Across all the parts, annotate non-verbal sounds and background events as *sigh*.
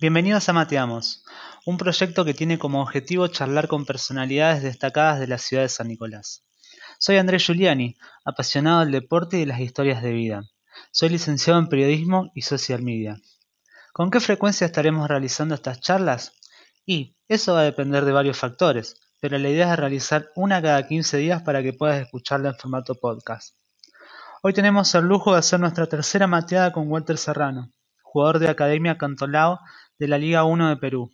Bienvenidos a Mateamos, un proyecto que tiene como objetivo charlar con personalidades destacadas de la ciudad de San Nicolás. Soy Andrés Giuliani, apasionado del deporte y de las historias de vida. Soy licenciado en periodismo y social media. ¿Con qué frecuencia estaremos realizando estas charlas? Y eso va a depender de varios factores, pero la idea es realizar una cada 15 días para que puedas escucharla en formato podcast. Hoy tenemos el lujo de hacer nuestra tercera mateada con Walter Serrano, jugador de Academia Cantolao de la Liga 1 de Perú.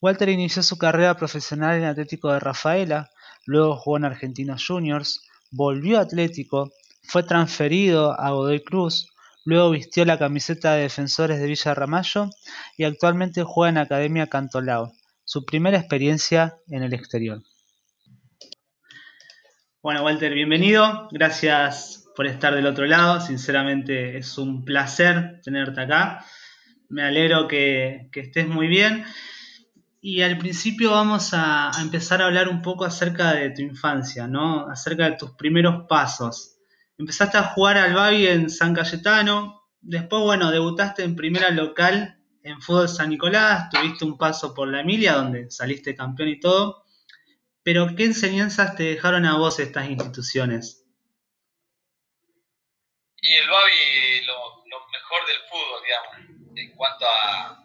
Walter inició su carrera profesional en Atlético de Rafaela, luego jugó en Argentinos Juniors, volvió a Atlético, fue transferido a Godoy Cruz, luego vistió la camiseta de defensores de Villa Ramallo y actualmente juega en Academia Cantolao, su primera experiencia en el exterior. Bueno, Walter, bienvenido. Gracias por estar del otro lado. Sinceramente es un placer tenerte acá me alegro que, estés muy bien. Y al principio vamos a, empezar a hablar un poco acerca de tu infancia, ¿no? Acerca de tus primeros pasos. Empezaste a jugar al Babi en San Cayetano, después, bueno, debutaste en primera local en Fútbol San Nicolás, tuviste un paso por la Emilia, donde saliste campeón y todo. Pero, ¿qué enseñanzas te dejaron a vos estas instituciones? Y el Babi, lo mejor del fútbol, digamos en cuanto a,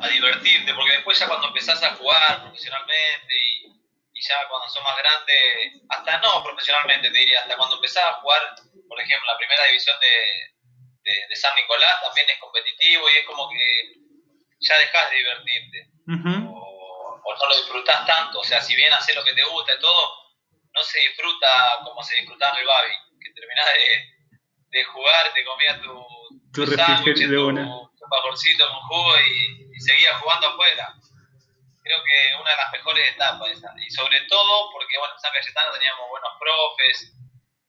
a, divertirte, porque después ya cuando empezás a jugar profesionalmente y, y, ya cuando sos más grande, hasta no profesionalmente te diría, hasta cuando empezás a jugar, por ejemplo, la primera división de, de, San Nicolás también es competitivo y es como que ya dejas de divertirte. o, o, no lo disfrutás tanto, o sea, si bien haces lo que te gusta y todo, no se disfruta como se disfrutaba en el Babi, que terminás de, de jugar, te comías tu, tu, tu sándwich, un vaporcito con jugo y, seguía jugando afuera. Creo que una de las mejores etapas esa. Y sobre todo porque, bueno, en San Cayetano teníamos buenos profes,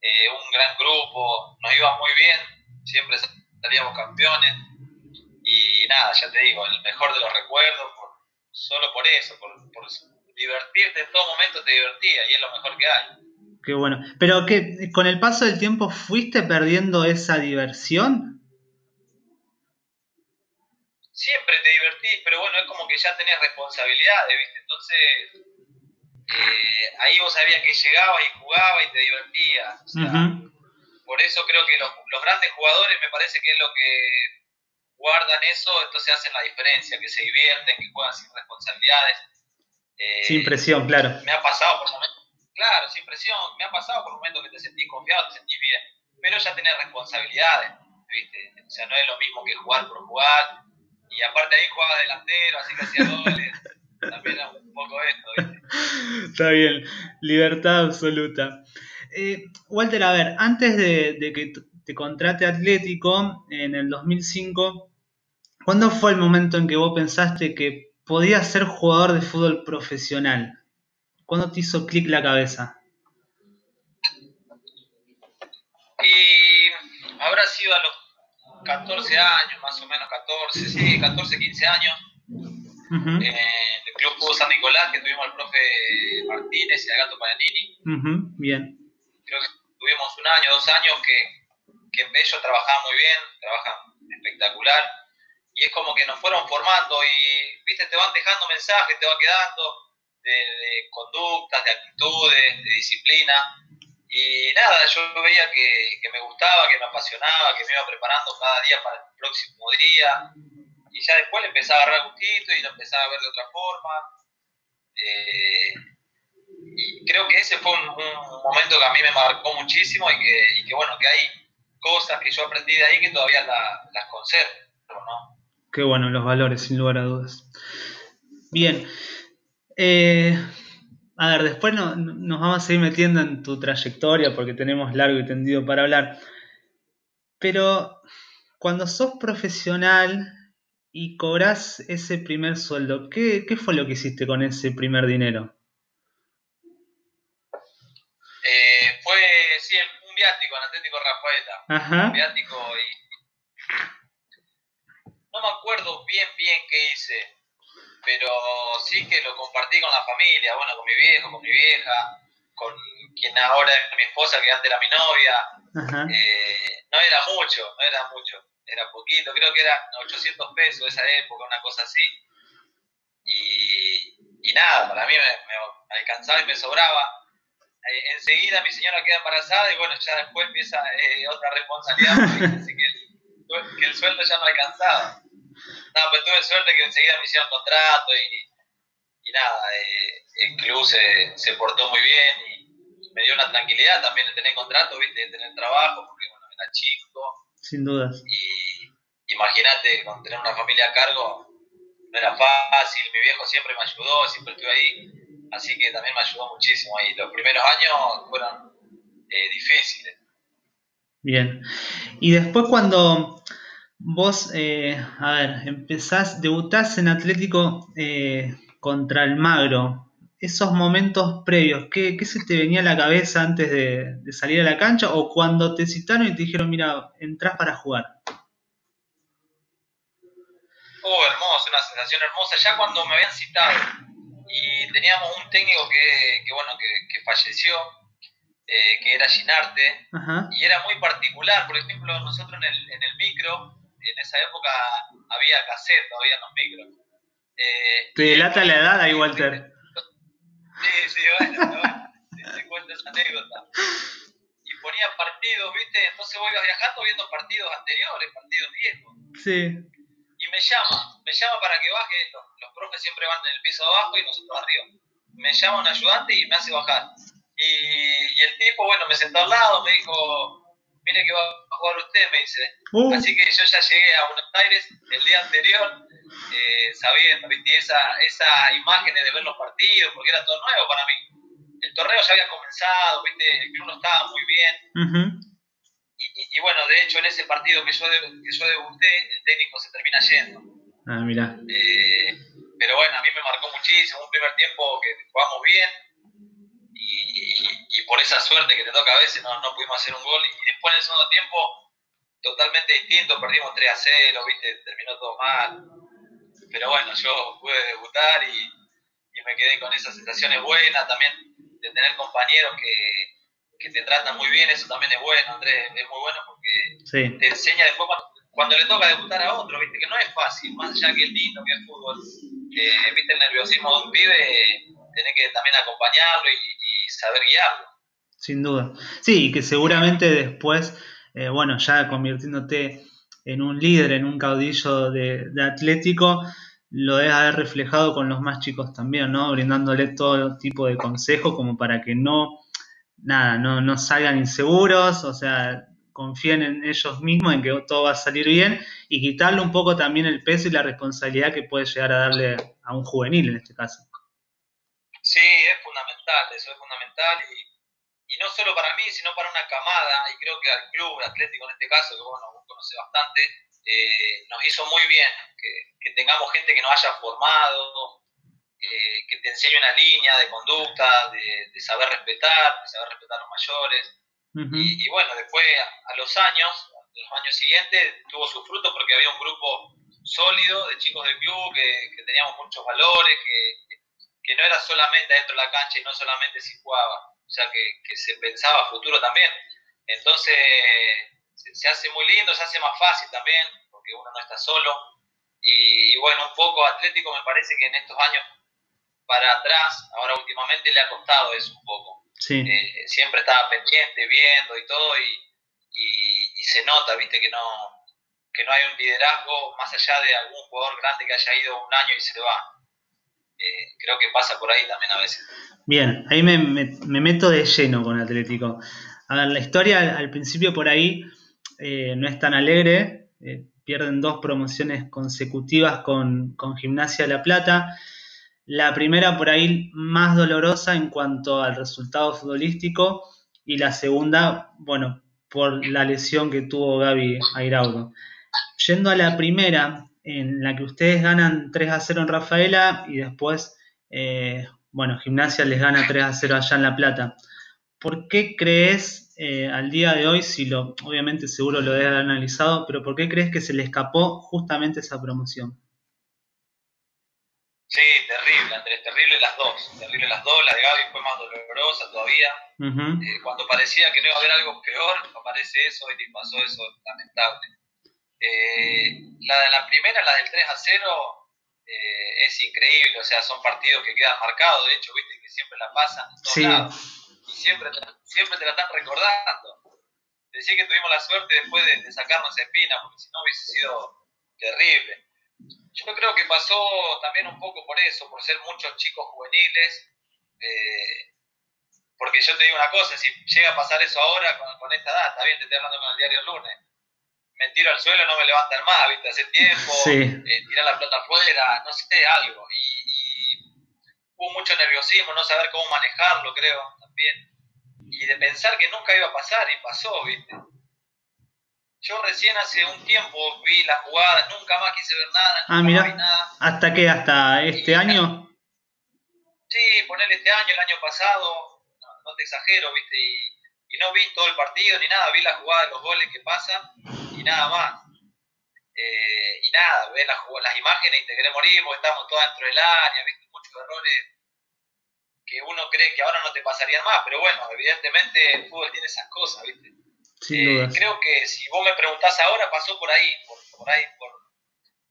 eh, un gran grupo, nos iba muy bien, siempre salíamos campeones. Y nada, ya te digo, el mejor de los recuerdos, solo por eso, por, por divertirte en todo momento te divertía y es lo mejor que hay. Qué bueno. Pero que con el paso del tiempo fuiste perdiendo esa diversión siempre te divertís, pero bueno, es como que ya tenés responsabilidades, ¿viste? Entonces, eh, ahí vos sabías que llegabas y jugabas y te divertías. Por eso creo que los, grandes jugadores me parece que es lo que guardan eso, entonces hacen la diferencia, que se divierten, que juegan sin responsabilidades. Eh, sin presión, claro. Me ha pasado por momentos, claro, sin presión, me ha pasado por momentos que te sentís confiado, te sentís bien, pero ya tenés responsabilidades, ¿viste? O sea, no es lo mismo que jugar por jugar, y aparte ahí jugaba delantero, así que hacía goles. *laughs* También era un poco esto, ¿viste? Está bien, libertad absoluta. Eh, Walter, a ver, antes de, que te contrate Atlético en el 2005, ¿cuándo fue el momento en que vos pensaste que podías ser jugador de fútbol profesional? ¿Cuándo te hizo clic la cabeza? Y habrá sido a los 14 años, más o menos 14, sí, 14, 15 años. en el Club Fútbol San Nicolás, que tuvimos al profe Martínez y al Gato Paganini. Bien. Creo que tuvimos un año, dos años que, que ellos trabajaban muy bien, trabajan espectacular. Y es como que nos fueron formando y, viste, te van dejando mensajes, te va quedando de, conductas, de actitudes, de disciplina y nada, yo veía que, me gustaba, que me apasionaba, que me iba preparando cada día para el próximo día. Y ya después le empezaba a agarrar gustito y lo empezaba a ver de otra forma. Eh, y creo que ese fue un, momento que a mí me marcó muchísimo y que, bueno, que hay cosas que yo aprendí de ahí que todavía las conservo, ¿no? Qué bueno, los valores, sin lugar a dudas. Bien. Eh, a ver, después no, nos vamos a seguir metiendo en tu trayectoria porque tenemos largo y tendido para hablar. Pero cuando sos profesional y cobras ese primer sueldo, ¿qué, fue lo que hiciste con ese primer dinero? Eh, fue sí, un viático en Atlético Rafaela. Ajá. Un viático y. No me acuerdo bien, bien qué hice pero sí que lo compartí con la familia, bueno, con mi viejo, con mi vieja, con quien ahora es mi esposa, que antes era mi novia. Eh, no era mucho, no era mucho. era poquito, creo que era 800 pesos esa época, una cosa así. Y, y nada, para mí me, alcanzaba y me sobraba. Eh, enseguida mi señora queda embarazada y bueno, ya después empieza eh, otra responsabilidad, así que el, que el sueldo ya no alcanzaba. No, pues tuve suerte que enseguida me hicieron contrato y, y nada, eh, el club se, se portó muy bien y, me dio una tranquilidad también de tener contrato, ¿viste? de tener trabajo, porque bueno, era chico. Sin dudas. Y imagínate, con tener una familia a cargo, no era fácil, mi viejo siempre me ayudó, siempre estuve ahí, así que también me ayudó muchísimo ahí. Los primeros años fueron eh, difíciles. Bien. Y después cuando vos, eh, a ver, empezás, debutás en Atlético eh, contra el Magro, esos momentos previos, ¿qué, ¿qué, se te venía a la cabeza antes de, de, salir a la cancha o cuando te citaron y te dijeron, mira, entras para jugar? Oh, hermoso, una sensación hermosa. Ya cuando me habían citado y teníamos un técnico que, que bueno, que, que falleció, eh, que era Ginarte, Ajá. y era muy particular. Por ejemplo, nosotros en el, en el micro, en esa época había cassette, había los micros. Eh, te delata la edad ahí, Walter. Sí, sí, bueno, bueno, te cuento esa anécdota. Y ponía partidos, ¿viste? Entonces voy viajando viendo partidos anteriores, partidos viejos. Sí y me llama, me llama para que baje, los, los profes siempre van en el piso abajo y nosotros arriba. Me llama un ayudante y me hace bajar. Y, y, el tipo, bueno, me sentó al lado, me dijo, mire que va a jugar usted, me dice. Uh. Así que yo ya llegué a Buenos Aires el día anterior, eh, sabiendo, ¿viste? Esa, esas imágenes de ver los partidos, porque era todo nuevo para mí. El torneo ya había comenzado, ¿viste? El club no estaba muy bien. Uh -huh. Y, y, bueno, de hecho, en ese partido que yo, de, que yo debuté, el técnico se termina yendo. Ah, mira. Eh, pero bueno, a mí me marcó muchísimo. Un primer tiempo que jugamos bien y, y, por esa suerte que te toca a veces no, no pudimos hacer un gol. Y después en el segundo tiempo, totalmente distinto, perdimos 3 a 0, ¿viste? terminó todo mal. Pero bueno, yo pude debutar y, y me quedé con esas sensaciones buenas también de tener compañeros que que te tratan muy bien, eso también es bueno, Andrés, es muy bueno porque sí. te enseña después cuando, cuando, le toca debutar a otro, viste, que no es fácil, más allá que el lindo, que el fútbol, eh, viste el nerviosismo de un pibe, tenés que también acompañarlo y, y, saber guiarlo. Sin duda. Sí, y que seguramente después, eh, bueno, ya convirtiéndote en un líder, en un caudillo de, de Atlético, lo debes haber reflejado con los más chicos también, ¿no? Brindándole todo tipo de consejos como para que no nada, no, no salgan inseguros, o sea, confíen en ellos mismos, en que todo va a salir bien, y quitarle un poco también el peso y la responsabilidad que puede llegar a darle a un juvenil en este caso. Sí, fundamental, eso es fundamental, y, y no solo para mí, sino para una camada, y creo que al club atlético en este caso, que bueno, vos conocés bastante, eh, nos hizo muy bien que, que tengamos gente que nos haya formado, eh, que te enseñe una línea de conducta, de, de, saber respetar, de saber respetar a los mayores. Uh -huh. y, y, bueno, después a los años, los años siguientes, tuvo su fruto porque había un grupo sólido de chicos del club que, que teníamos muchos valores, que, que, no era solamente dentro de la cancha y no solamente si jugaba, o sea, que, que se pensaba futuro también. Entonces, se, se, hace muy lindo, se hace más fácil también, porque uno no está solo. Y, y bueno, un poco Atlético me parece que en estos años para atrás, ahora últimamente le ha costado eso un poco. Sí. Eh, siempre estaba pendiente, viendo y todo, y, y, y, se nota, viste, que no, que no hay un liderazgo más allá de algún jugador grande que haya ido un año y se va. Eh, creo que pasa por ahí también a veces. Bien, ahí me, me, me meto de lleno con Atlético. A ver, la historia al, al principio por ahí eh, no es tan alegre. Eh, pierden dos promociones consecutivas con, con Gimnasia de La Plata. La primera por ahí más dolorosa en cuanto al resultado futbolístico y la segunda, bueno, por la lesión que tuvo Gaby Airaudo. Yendo a la primera, en la que ustedes ganan 3 a 0 en Rafaela y después, eh, bueno, Gimnasia les gana 3 a 0 allá en La Plata. ¿Por qué crees eh, al día de hoy, si lo, obviamente seguro lo debe haber analizado, pero por qué crees que se le escapó justamente esa promoción? Sí, terrible, Andrés, terrible las dos. Terrible las dos. La de Gaby fue más dolorosa todavía. Uh -huh. eh, cuando parecía que no iba a haber algo peor, aparece eso y pasó eso lamentable. Eh, la, la primera, la del 3 a 0, eh, es increíble, o sea, son partidos que quedan marcados, de hecho, viste que siempre la pasan en todos lados, y siempre, siempre te la están recordando. Decía que tuvimos la suerte después de, sacarnos espina, porque si no hubiese sido terrible. Yo creo que pasó también un poco por eso, por ser muchos chicos juveniles, eh, porque yo te digo una cosa, si llega a pasar eso ahora con, esta edad, está bien, te estoy hablando con el diario el lunes, me tiro al suelo, no me levantan más, ¿viste? Hace tiempo, eh, tirar la pelota afuera, no sé, algo. Y, hubo mucho nerviosismo, no saber cómo manejarlo, creo, también. Y de pensar que nunca iba a pasar, y pasó, ¿viste? Yo recién hace un tiempo vi las jugadas, nunca más quise ver nada, ah, vi nada. ¿Hasta qué? ¿Hasta este año? Sí, ponerle este año, el año pasado, no, te exagero, ¿viste? Y, y no vi todo el partido ni nada, vi las jugadas, los goles que pasan y nada más. Eh, y nada, ves las, las imágenes y te querés morir porque estamos todos dentro del área, viste muchos errores que uno cree que ahora no te pasarían más, pero bueno, evidentemente el fútbol tiene esas cosas, viste. Eh, creo que si vos me preguntás ahora, pasó por ahí, por, por ahí, por,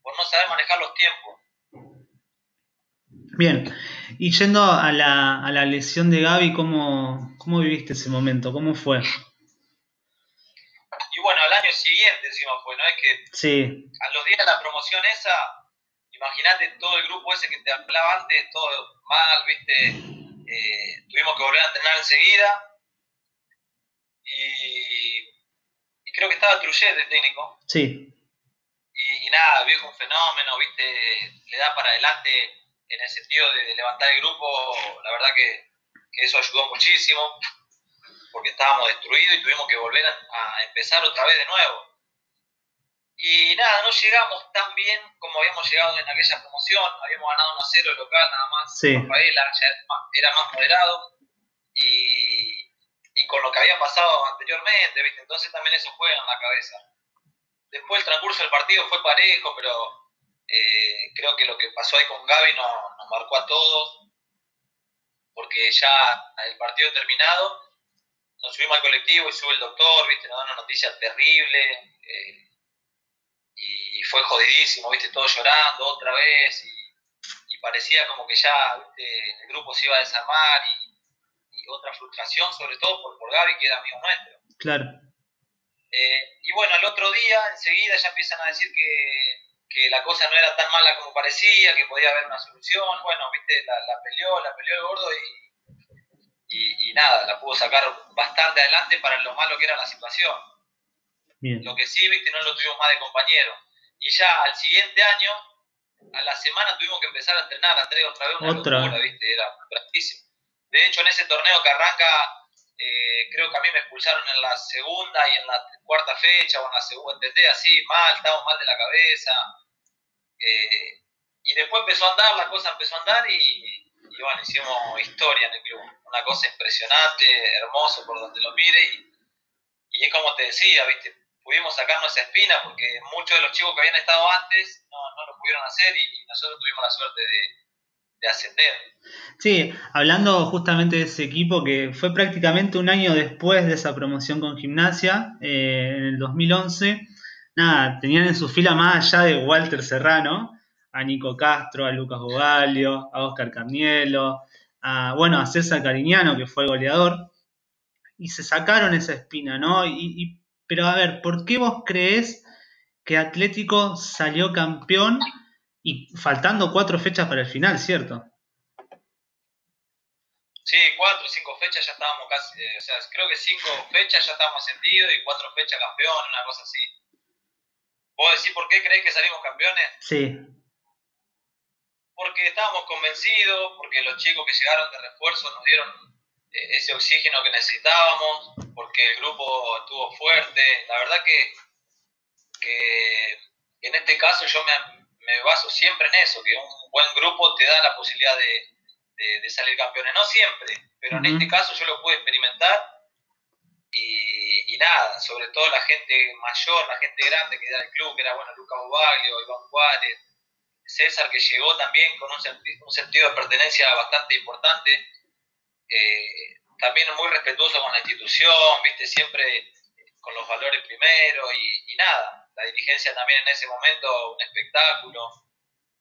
por no saber manejar los tiempos. Bien, y yendo a la, a la lesión de Gaby, ¿cómo, ¿cómo viviste ese momento? ¿Cómo fue? Y bueno, al año siguiente encima fue, ¿no? Es que sí. a los días de la promoción esa, imagínate todo el grupo ese que te hablaba antes, todo mal, ¿viste? Eh, tuvimos que volver a entrenar enseguida. Y, y creo que estaba Truchet de técnico. Sí. Y, y nada, viejo un fenómeno, ¿viste? Le da para adelante en el sentido de, levantar el grupo, la verdad que, eso ayudó muchísimo, porque estábamos destruidos y tuvimos que volver a, empezar otra vez de nuevo. Y nada, no llegamos tan bien como habíamos llegado en aquella promoción, habíamos ganado 1 a 0 el local nada más, sí. Rafaela ya era más moderado y, y, con lo que había pasado anteriormente, ¿viste? entonces también eso juega en la cabeza. Después el transcurso del partido fue parejo, pero eh, creo que lo que pasó ahí con Gaby nos, marcó a todos, porque ya el partido terminado, nos subimos al colectivo y sube el doctor, ¿viste? nos da una noticia terrible eh, y fue jodidísimo, ¿viste? Todos llorando otra vez y, parecía como que ya el grupo se iba a desarmar y, otra frustración, sobre todo por, por Gaby, que era amigo nuestro. Claro. Eh, y bueno, el otro día enseguida ya empiezan a decir que que la cosa no era tan mala como parecía, que podía haber una solución. Bueno, viste, la, la peleó, la peleó el gordo y, y, nada, la pudo sacar bastante adelante para lo malo que era la situación. Lo que sí, viste, no lo tuvimos más de compañero. Y ya al siguiente año, a la semana tuvimos que empezar a entrenar, Andrés, otra vez una otra. locura, viste, era grandísimo. De hecho, en ese torneo que arranca, eh, creo que a mí me expulsaron en la segunda y en la cuarta fecha, o en la segunda, entendés, así, mal, estábamos mal de la cabeza eh, y después empezó a andar, la cosa empezó a andar y, bueno, hicimos historia en el club. Una cosa impresionante, hermoso por donde lo mire y, es como te decía, ¿viste? Pudimos sacarnos esa espina porque muchos de los chicos que habían estado antes no, no lo pudieron hacer y, nosotros tuvimos la suerte de, ascender. Sí, hablando justamente de ese equipo que fue prácticamente un año después de esa promoción con gimnasia, eh, en el 2011 nada, tenían en su fila más allá de Walter Serrano, a Nico Castro, a Lucas Bogalio, a Oscar Carnielo, a, bueno, a César Cariñano, que fue el goleador, y se sacaron esa espina, ¿no? Y, pero a ver, ¿por qué vos crees que Atlético salió campeón y faltando cuatro fechas para el final, cierto? Sí, cuatro, cinco fechas ya estábamos casi, eh, o sea, creo que cinco fechas ya estábamos sentidos y cuatro fechas campeón, una cosa así. ¿Vos decís por qué crees que salimos campeones? Sí. Porque estábamos convencidos, porque los chicos que llegaron de refuerzo nos dieron eh, ese oxígeno que necesitábamos, porque el grupo estuvo fuerte. La verdad que, en este caso yo me, baso siempre en eso, que un buen grupo te da la posibilidad de, salir campeones. No siempre, pero en este caso yo lo pude experimentar y, nada, sobre todo la gente mayor, la gente grande que era el club, que era bueno, Lucas Bobaglio, Iván Juárez, César que llegó también con un, sentido de pertenencia bastante importante, eh, también muy respetuoso con la institución, viste, siempre con los valores primero y, nada. la dirigencia también en ese momento, un espectáculo.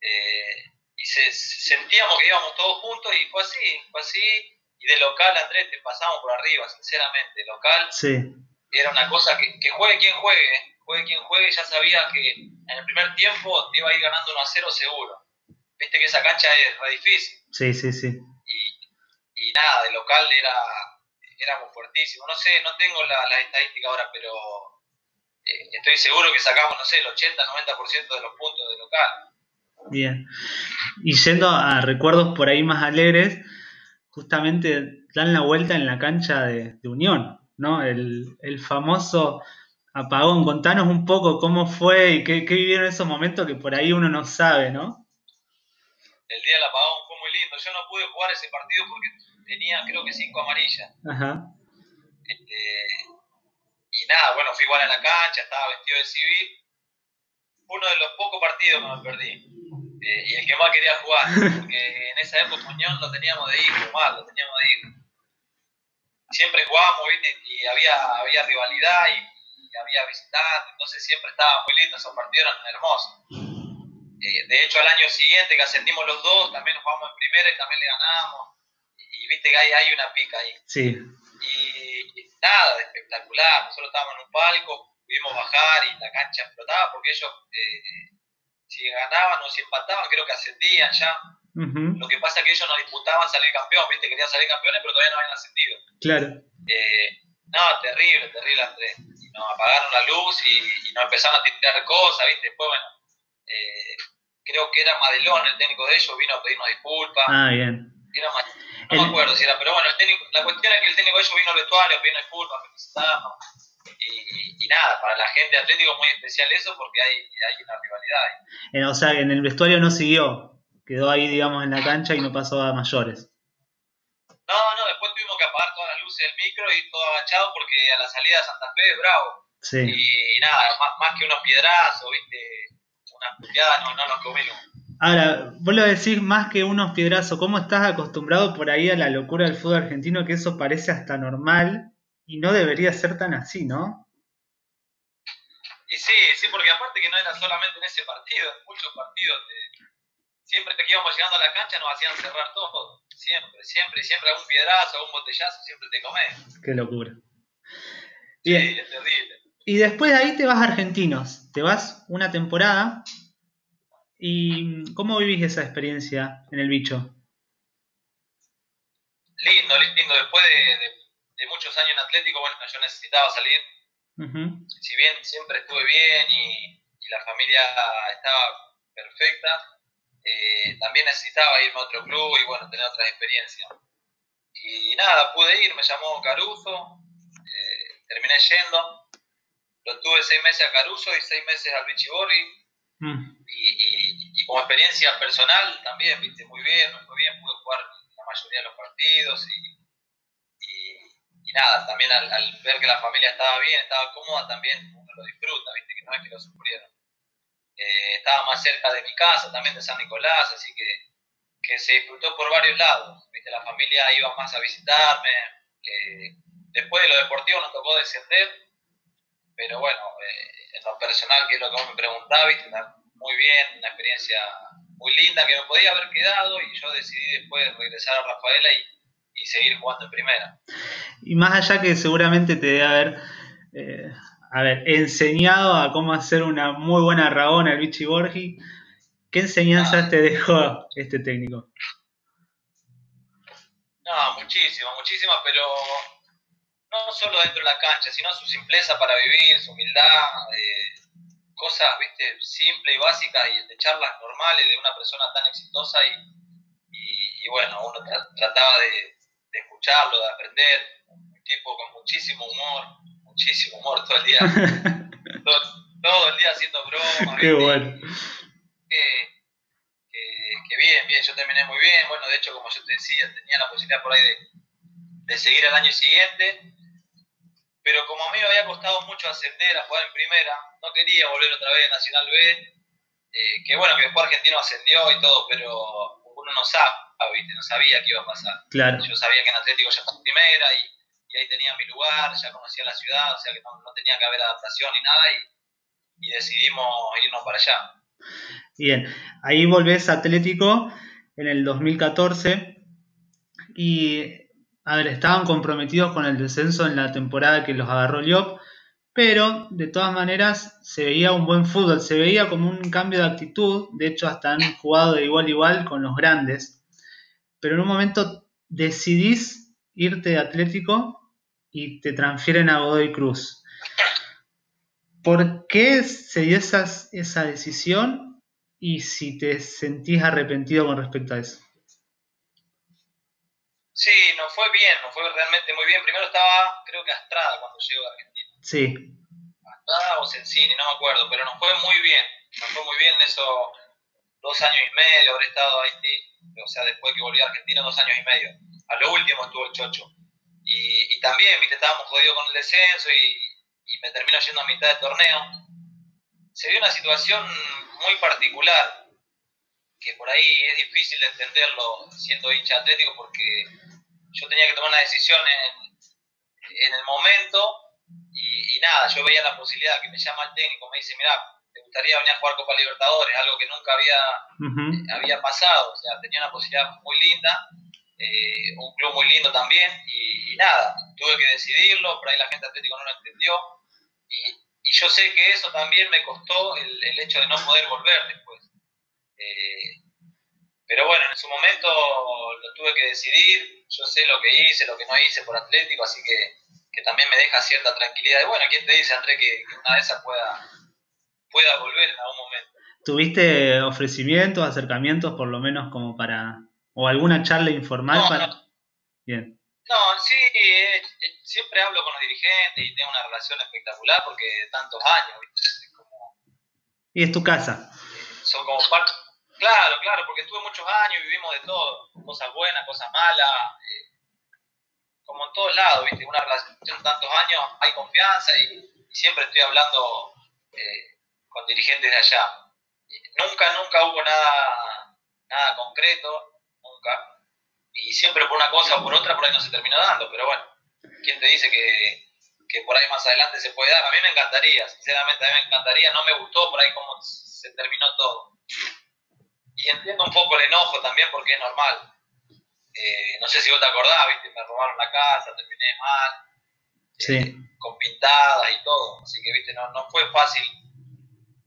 Eh, y se, sentíamos que íbamos todos juntos y fue así, fue así. Y de local, Andrés, te pasamos por arriba, sinceramente. Local sí. era una cosa que, que juegue quien juegue, juegue quien juegue, ya sabía que en el primer tiempo te iba a ir ganando 1 a 0 seguro. Viste que esa cancha es re difícil. Sí, sí, sí. Y, y nada, de local era éramos fuertísimos. No sé, no tengo la, la estadística ahora, pero eh, estoy seguro que sacamos, no sé, el 80-90% de los puntos de local. Bien. Y yendo a recuerdos por ahí más alegres, justamente dan la vuelta en la cancha de, Unión, ¿no? El, el, famoso apagón. Contanos un poco cómo fue y qué, qué vivieron esos momentos que por ahí uno no sabe, ¿no? El día del apagón fue muy lindo. Yo no pude jugar ese partido porque tenía creo que cinco amarillas. Ajá. Este, y nada, bueno, fui igual a la cancha, estaba vestido de civil. Uno de los pocos partidos que me perdí. Eh, y el que más quería jugar, porque en esa época Muñoz lo teníamos de hijo, mal, lo teníamos de hijo. Siempre jugábamos, ¿viste? Y había, había rivalidad y, había visitantes, entonces siempre estaba muy lindo, esos partidos eran hermosos. Eh, de hecho, al año siguiente que ascendimos los dos, también jugamos en primera y también le ganamos y viste que hay, hay una pica ahí. Sí. Y, nada, espectacular. Nosotros estábamos en un palco, pudimos bajar y la cancha explotaba porque ellos, eh, si ganaban o si empataban, creo que ascendían ya. Lo que pasa es que ellos nos disputaban salir campeón, viste, querían salir campeones, pero todavía no habían ascendido. Claro. Eh, no, terrible, terrible, Andrés. Y nos apagaron la luz y, y nos empezaron a tirar cosas, viste. Después, bueno, eh, creo que era Madelón, el técnico de ellos, vino a pedirnos disculpas. Ah, bien. Era no me acuerdo si era, pero bueno, el técnico, la cuestión es que el técnico de ellos vino al vestuario, vino disculpas, felicitarnos. Y, y, nada, para la gente atlético es muy especial eso porque hay, hay una rivalidad. Eh, o sea, en el vestuario no siguió, quedó ahí, digamos, en la cancha y no pasó a mayores. No, no, después tuvimos que apagar todas las luces del micro y todo agachado porque a la salida de Santa Fe es bravo. Sí. Y, nada, más, más, que unos piedrazos, viste, unas puteadas no, no nos comimos. Ahora, vos lo decís más que unos piedrazos, ¿cómo estás acostumbrado por ahí a la locura del fútbol argentino que eso parece hasta normal y no debería ser tan así, ¿no? Y sí, sí, porque aparte que no era solamente en ese partido, en muchos partidos, siempre que íbamos llegando a la cancha nos hacían cerrar todo, siempre, siempre, siempre algún piedrazo, algún botellazo, siempre te comés. Qué locura. Bien. Sí, es terrible. Y después de ahí te vas a Argentinos, te vas una temporada ¿Y cómo vivís esa experiencia en el bicho? Lindo, lindo. Después de, muchos años en Atlético, bueno, yo necesitaba salir. Si bien siempre estuve bien y, la familia estaba perfecta, eh, también necesitaba irme a otro club y bueno, tener otra experiencia. Y nada, pude ir, me llamó Caruso, eh, terminé yendo. Lo tuve seis meses a Caruso y seis meses al Richie Borri Mm. Y, como experiencia personal también, viste, muy bien, muy bien, pude jugar la mayoría de los partidos y, nada, también al, ver que la familia estaba bien, estaba cómoda, también uno lo disfruta, viste, que no es que lo sufrieron. Eh, estaba más cerca de mi casa, también de San Nicolás, así que, que se disfrutó por varios lados, viste, la familia iba más a visitarme, después de lo deportivo nos tocó descender, pero bueno, eh, en lo personal, que es lo que vos me preguntabas, muy bien, una experiencia muy linda que me podía haber quedado y yo decidí después regresar a Rafaela y, y seguir jugando en primera. Y más allá que seguramente te debe haber eh, a ver, enseñado a cómo hacer una muy buena rabona el Vichy Borgi, ¿qué enseñanzas ah. te dejó este técnico? No, muchísimas, muchísimas, pero no solo dentro de la cancha, sino su simpleza para vivir, su humildad, eh, cosas, viste, simples y básicas y de charlas normales de una persona tan exitosa y, bueno, uno trataba de, escucharlo, de aprender, un tipo con muchísimo humor, muchísimo humor todo el día, *laughs* todo, el día haciendo bromas. Qué bueno. Que, bien, bien, yo terminé muy bien, bueno, de hecho, como yo te decía, tenía la posibilidad por ahí de, de seguir al año siguiente. Pero como a mí me había costado mucho ascender a jugar en primera, no quería volver otra vez a Nacional B, eh, que bueno, que después Argentino ascendió y todo, pero uno no sabe, ¿viste? no sabía qué iba a pasar. Claro. Yo sabía que en Atlético ya estaba en primera y, ahí tenía mi lugar, ya conocía la ciudad, o sea que no, tenía que haber adaptación ni nada, y, y decidimos irnos para allá. Bien, ahí volvés a Atlético en el 2014 y, a ver, estaban comprometidos con el descenso en la temporada que los agarró Liop, pero de todas maneras se veía un buen fútbol, se veía como un cambio de actitud, de hecho hasta han jugado de igual a igual con los grandes, pero en un momento decidís irte de Atlético y te transfieren a Godoy Cruz. ¿Por qué se dio esa decisión y si te sentís arrepentido con respecto a eso? Sí, nos fue bien, nos fue realmente muy bien. Primero estaba, creo que Astrada cuando llegó a Argentina. Sí. Astrada o Sensini, no me acuerdo, pero nos fue muy bien. Nos fue muy bien en esos dos años y medio, habré estado ahí, o sea, después que volví a Argentina, dos años y medio. A lo último estuvo el Chocho. Y, y también, viste, estábamos jodidos con el descenso y, y me termino yendo a mitad de torneo, se dio una situación muy particular, que por ahí es difícil de entenderlo siendo hincha atlético, porque yo tenía que tomar una decisión en, en el momento y, nada, yo veía la posibilidad que me llama el técnico, me dice, mira, te gustaría venir a jugar Copa Libertadores, algo que nunca había, había pasado, o sea, tenía una posibilidad muy linda, eh, un club muy lindo también, y, nada, tuve que decidirlo, por ahí la gente atlético no lo entendió, y, yo sé que eso también me costó el, el hecho de no poder volver después. Eh, pero bueno, en su momento lo tuve que decidir, yo sé lo que hice, lo que no hice por Atlético, así que, que también me deja cierta tranquilidad. Y bueno, ¿quién te dice, André, que, una de esas pueda, pueda volver en algún momento? ¿Tuviste ofrecimientos, acercamientos, por lo menos como para, o alguna charla informal para... Bien. No, sí, eh, eh, siempre hablo con los dirigentes y tengo una relación espectacular porque tantos años, Y es tu casa. Son como parte... Claro, claro, porque estuve muchos años y vivimos de todo, cosas buenas, cosas malas, eh, como en todos lados, ¿viste? Una relación tantos años, hay confianza y, siempre estoy hablando con dirigentes de allá. nunca, nunca hubo nada, nada concreto, nunca y siempre por una cosa o por otra por ahí no se terminó dando, pero bueno, ¿quién te dice que, que por ahí más adelante se puede dar? A mí me encantaría, sinceramente a mí me encantaría, no me gustó por ahí cómo se terminó todo. Y entiendo un poco el enojo también porque es normal. Eh, no sé si vos te acordás, ¿viste? me robaron la casa, terminé mal, sí. Eh, con pintadas y todo, así que ¿viste? No, no fue fácil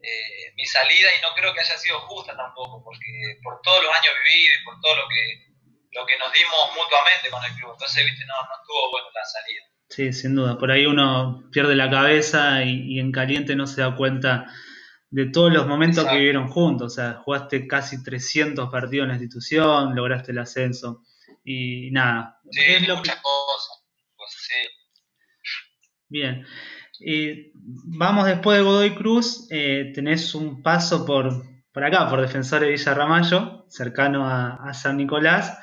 eh, mi salida y no creo que haya sido justa tampoco, porque por todos los años vividos y por todo lo que lo que nos dimos mutuamente con el club. Entonces, viste, no, no estuvo bueno la salida. Sí, sin duda. Por ahí uno pierde la cabeza y, en caliente no se da cuenta de todos los momentos que vivieron juntos. O sea, jugaste casi 300 partidos en la institución, lograste el ascenso y nada. Sí, es lo muchas cosas. Pues, sí. Bien. Y vamos después de Godoy Cruz, eh, tenés un paso por, por acá, por Defensores de Villa Ramallo, cercano a San Nicolás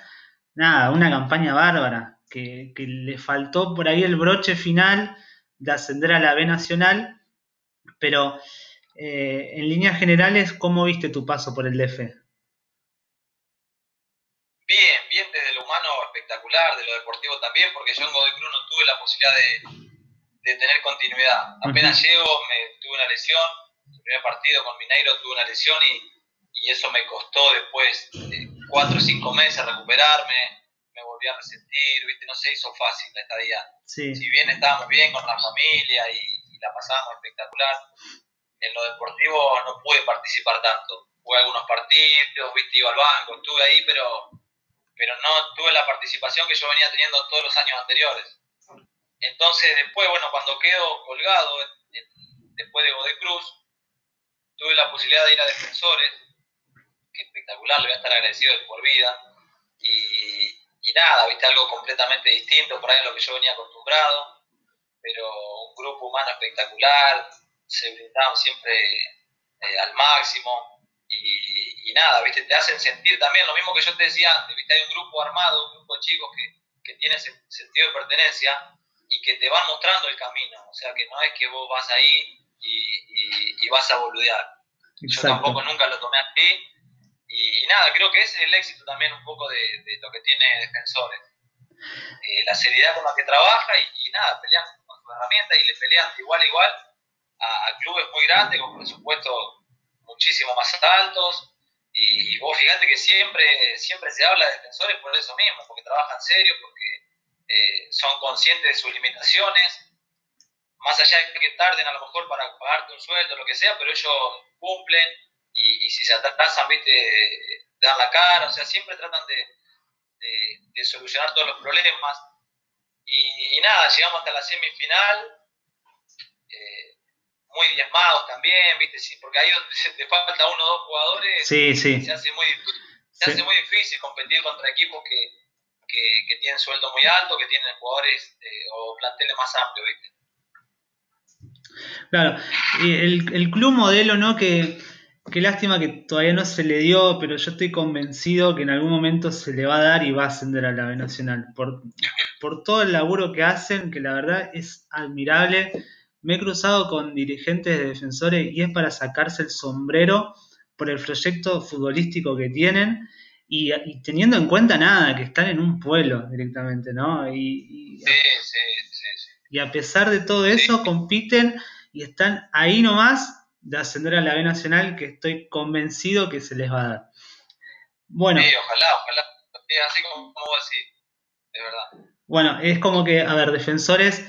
nada, una campaña bárbara, que, le faltó por ahí el broche final de ascender a la B Nacional, pero eh, en líneas generales, ¿cómo viste tu paso por el DF? Bien, bien desde lo humano espectacular, de lo deportivo también, porque yo en Godoy Cruz no tuve la posibilidad de, tener continuidad. Apenas llego, me tuve una lesión, el primer partido con Mineiro tuve una lesión y, eso me costó después cuatro o cinco meses recuperarme, me volví a resentir, ¿viste? no se hizo fácil la estadía. Si bien estábamos bien con la familia y, la pasábamos espectacular, en lo deportivo no pude participar tanto. Jugué algunos partidos, ¿viste? iba al banco, estuve ahí, pero, pero no tuve la participación que yo venía teniendo todos los años anteriores. Entonces después, bueno, cuando quedo colgado, después de Godoy Cruz, tuve la posibilidad de ir a Defensores, que espectacular, le voy a estar agradecido de por vida. Y, nada, viste algo completamente distinto por ahí a lo que yo venía acostumbrado, pero un grupo humano espectacular, se brindaban siempre eh, al máximo. Y, nada, viste, te hacen sentir también lo mismo que yo te decía antes, viste, hay un grupo armado, un grupo de chicos que, que tiene sentido de pertenencia y que te van mostrando el camino, o sea que no es que vos vas ahí y, y vas a boludear. Yo tampoco nunca lo tomé así y, nada, creo que ese es el éxito también un poco de, lo que tiene Defensores. Eh, la seriedad con la que trabaja y, nada, pelean con sus herramientas y le pelean igual a igual a, clubes muy grandes con presupuestos muchísimo más altos. Y, vos fíjate que siempre, siempre se habla de defensores por eso mismo, porque trabajan serio, porque eh, son conscientes de sus limitaciones, más allá de que tarden a lo mejor para pagarte un sueldo, lo que sea, pero ellos cumplen y, si se atrasan, viste, dan la cara, o sea, siempre tratan de, de, solucionar todos los problemas. Y, nada, llegamos hasta la semifinal, eh, muy diezmados también, viste, sí, porque ahí donde te falta uno o dos jugadores, sí, sí. se hace muy se hace muy difícil competir contra equipos que, que, tienen sueldo muy alto, que tienen jugadores eh, o planteles más amplios, ¿viste? Claro, el, el club modelo, ¿no? Que, qué lástima que todavía no se le dio, pero yo estoy convencido que en algún momento se le va a dar y va a ascender a la B Nacional. Por, por todo el laburo que hacen, que la verdad es admirable. Me he cruzado con dirigentes de defensores y es para sacarse el sombrero por el proyecto futbolístico que tienen y, teniendo en cuenta nada, que están en un pueblo directamente, ¿no? Y, sí, sí, sí, y a pesar de todo eso, compiten y están ahí nomás de ascender a la B Nacional, que estoy convencido que se les va a dar. Bueno. Sí, ojalá, ojalá. así como, como vos decís, de verdad. Bueno, es como que, a ver, defensores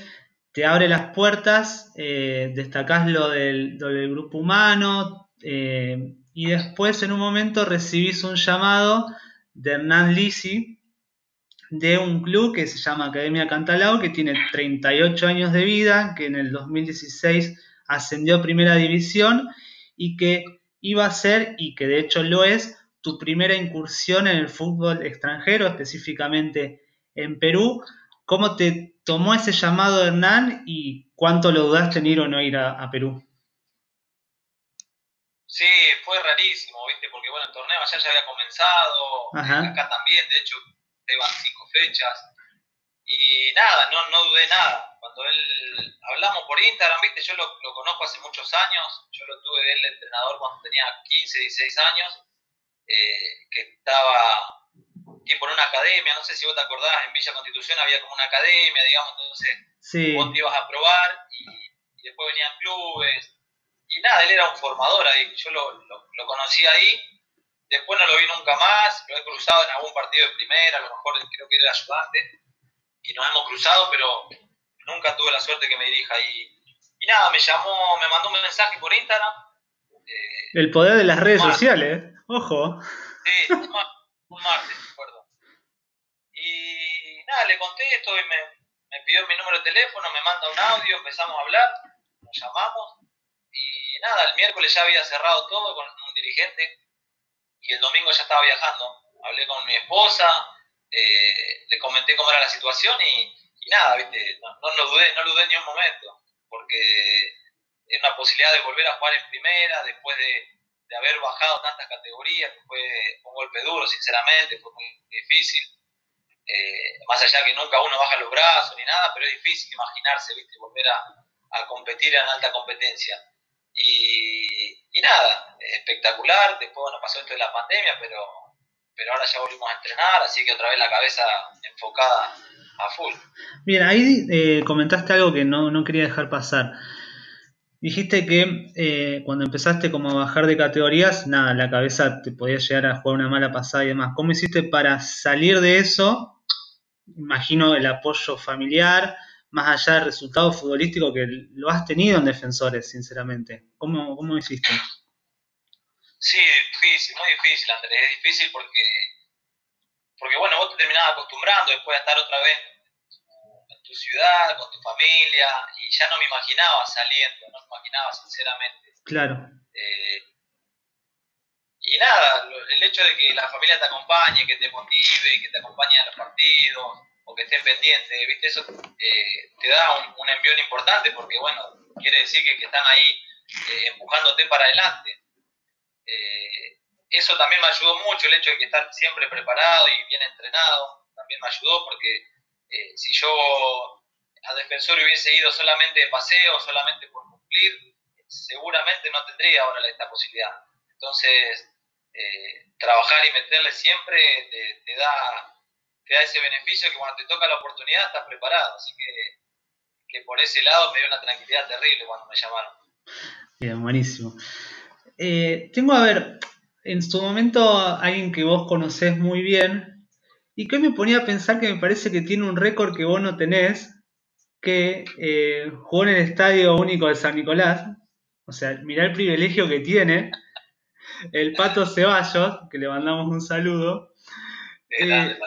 te abre las puertas, eh, destacás lo del, del grupo humano, eh, y después en un momento recibís un llamado de Hernán Lisi, de un club que se llama Academia Cantalao, que tiene 38 años de vida, que en el 2016 ascendió a Primera División y que iba a ser, y que de hecho lo es, tu primera incursión en el fútbol extranjero, específicamente en Perú. ¿Cómo te tomó ese llamado Hernán y cuánto lo dudaste en ir o no ir a, Perú? Sí, fue rarísimo, ¿viste? Porque bueno, el torneo allá ya había comenzado, acá también, de hecho, iban cinco fechas. Y nada, no, no dudé nada. Cuando él hablamos por Instagram, viste, yo lo, lo, conozco hace muchos años, yo lo tuve de él entrenador cuando tenía 15, 16 años, eh, que estaba tipo en una academia, no sé si vos te acordás, en Villa Constitución había como una academia, digamos, entonces vos te ibas a probar y, después venían clubes. Y nada, él era un formador ahí, yo lo, lo, lo conocí ahí Después no lo vi nunca más, lo he cruzado en algún partido de primera, a lo mejor creo que era ayudante, y nos hemos cruzado, pero nunca tuve la suerte que me dirija. Y, y nada, me llamó, me mandó un mensaje por Instagram. Eh, el poder de las redes sociales, ojo. Sí, un, martes, me acuerdo. Y nada, le contesto y me, me pidió mi número de teléfono, me manda un audio, empezamos a hablar, nos llamamos. Y nada, el miércoles ya había cerrado todo con un dirigente y el domingo ya estaba viajando. Hablé con mi esposa, eh, le comenté cómo era la situación y, nada, ¿viste? No, lo dudé, no lo dudé ni un momento, porque es una posibilidad de volver a jugar en primera después de, haber bajado tantas categorías, fue un golpe duro, sinceramente, fue muy difícil. Eh, más allá que nunca uno baja los brazos ni nada, pero es difícil imaginarse, ¿viste? Volver a competir en alta competencia. Y, nada, espectacular. Después, bueno, pasó esto de la pandemia, pero, pero ahora ya volvimos a entrenar, así que otra vez la cabeza enfocada a full. Bien, ahí eh, comentaste algo que no, no, quería dejar pasar. Dijiste que eh, cuando empezaste como a bajar de categorías, nada, la cabeza te podía llegar a jugar una mala pasada y demás. ¿Cómo hiciste para salir de eso? Imagino el apoyo familiar, más allá del resultado futbolístico que lo has tenido en defensores, sinceramente. ¿Cómo, cómo hiciste? Sí, difícil, muy difícil, Andrés. Es difícil porque, porque bueno, vos te terminabas acostumbrando después de estar otra vez en tu ciudad, con tu familia, y ya no me imaginaba saliendo, no me imaginaba sinceramente. Claro. Eh, y nada, el hecho de que la familia te acompañe, que te motive, que te acompañe a los partidos, o que estén pendientes, ¿viste? Eso eh, te da un, un, envión importante porque, bueno, quiere decir que, están ahí eh, empujándote para adelante. Eh, eso también me ayudó mucho, el hecho de que estar siempre preparado y bien entrenado, también me ayudó porque si yo a defensor hubiese ido solamente de paseo, solamente por cumplir, seguramente no tendría ahora esta posibilidad. Entonces, trabajar y meterle siempre te da te da ese beneficio que cuando te toca la oportunidad estás preparado. Así que, que por ese lado me dio una tranquilidad terrible cuando me llamaron. Bien, buenísimo. Eh, tengo a ver, en su momento alguien que vos conocés muy bien y que me ponía a pensar que me parece que tiene un récord que vos no tenés, que eh, jugó en el Estadio Único de San Nicolás. O sea, mirá el privilegio que tiene el Pato Ceballos, que le mandamos un saludo. Eh,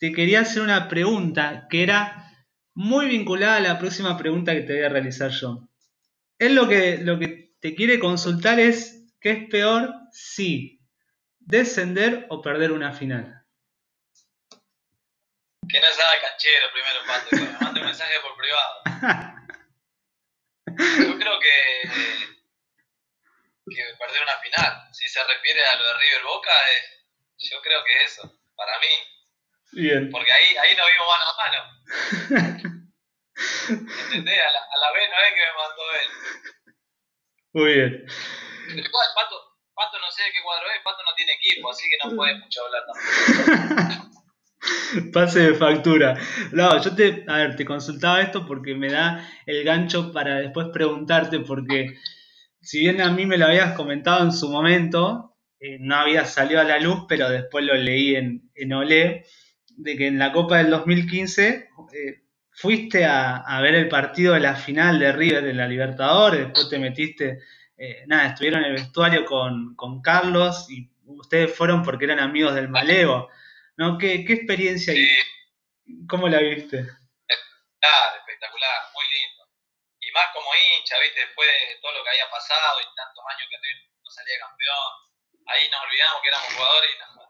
te quería hacer una pregunta que era muy vinculada a la próxima pregunta que te voy a realizar yo. Él lo que, lo que te quiere consultar es qué es peor si descender o perder una final. Que no se haga canchero primero, Pato, que me mande un mensaje por privado. *laughs* Yo creo que, que perder una final, si se refiere a lo de River Boca, es, yo creo que eso, para mí. Bien. Porque ahí, ahí nos vimos mano a mano. ¿Entendés? A la, a la vez no es que me mandó él. Muy bien. Pero igual, Pato, Pato no sé de qué cuadro es, Pato no tiene equipo, así que no puede mucho hablar tampoco. *laughs* Pase de factura. No, yo te, a ver, te consultaba esto porque me da el gancho para después preguntarte, porque si bien a mí me lo habías comentado en su momento, eh, no había salido a la luz, pero después lo leí en, en Olé, de que en la Copa del 2015 eh, fuiste a, a, ver el partido de la final de River de la Libertadores, después te metiste, eh, nada, estuvieron en el vestuario con, con Carlos y ustedes fueron porque eran amigos del Malevo. ¿no? ¿Qué, qué experiencia Sí, y cómo la viste? espectacular, espectacular, muy lindo. Y más como hincha, ¿viste? Después de todo lo que había pasado y tantos años que no salía campeón, ahí nos olvidamos que éramos jugadores y nos,